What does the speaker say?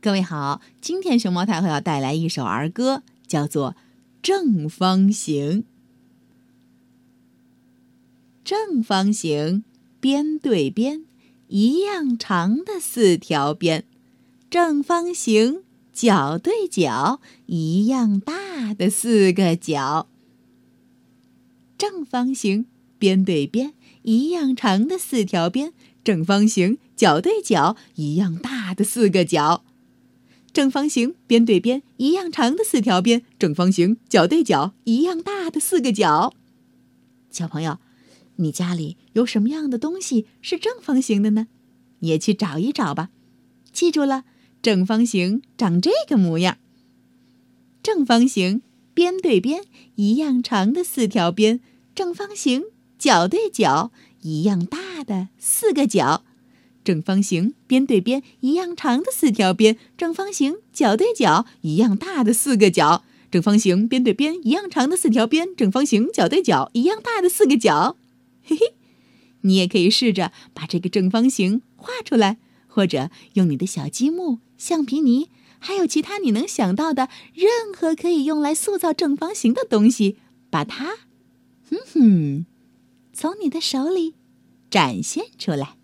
各位好，今天熊猫太后要带来一首儿歌，叫做《正方形》。正方形，边对边，一样长的四条边；正方形，角对角，一样大的四个角。正方形，边对边，一样长的四条边；正方形，角对角，一样大的四个角。正方形边对边一样长的四条边，正方形角对角一样大的四个角。小朋友，你家里有什么样的东西是正方形的呢？也去找一找吧。记住了，正方形长这个模样。正方形边对边一样长的四条边，正方形角对角一样大的四个角。正方形边对边一样长的四条边，正方形角对角一样大的四个角。正方形边对边一样长的四条边，正方形角对角一样大的四个角。嘿嘿，你也可以试着把这个正方形画出来，或者用你的小积木、橡皮泥，还有其他你能想到的任何可以用来塑造正方形的东西，把它，哼哼，从你的手里展现出来。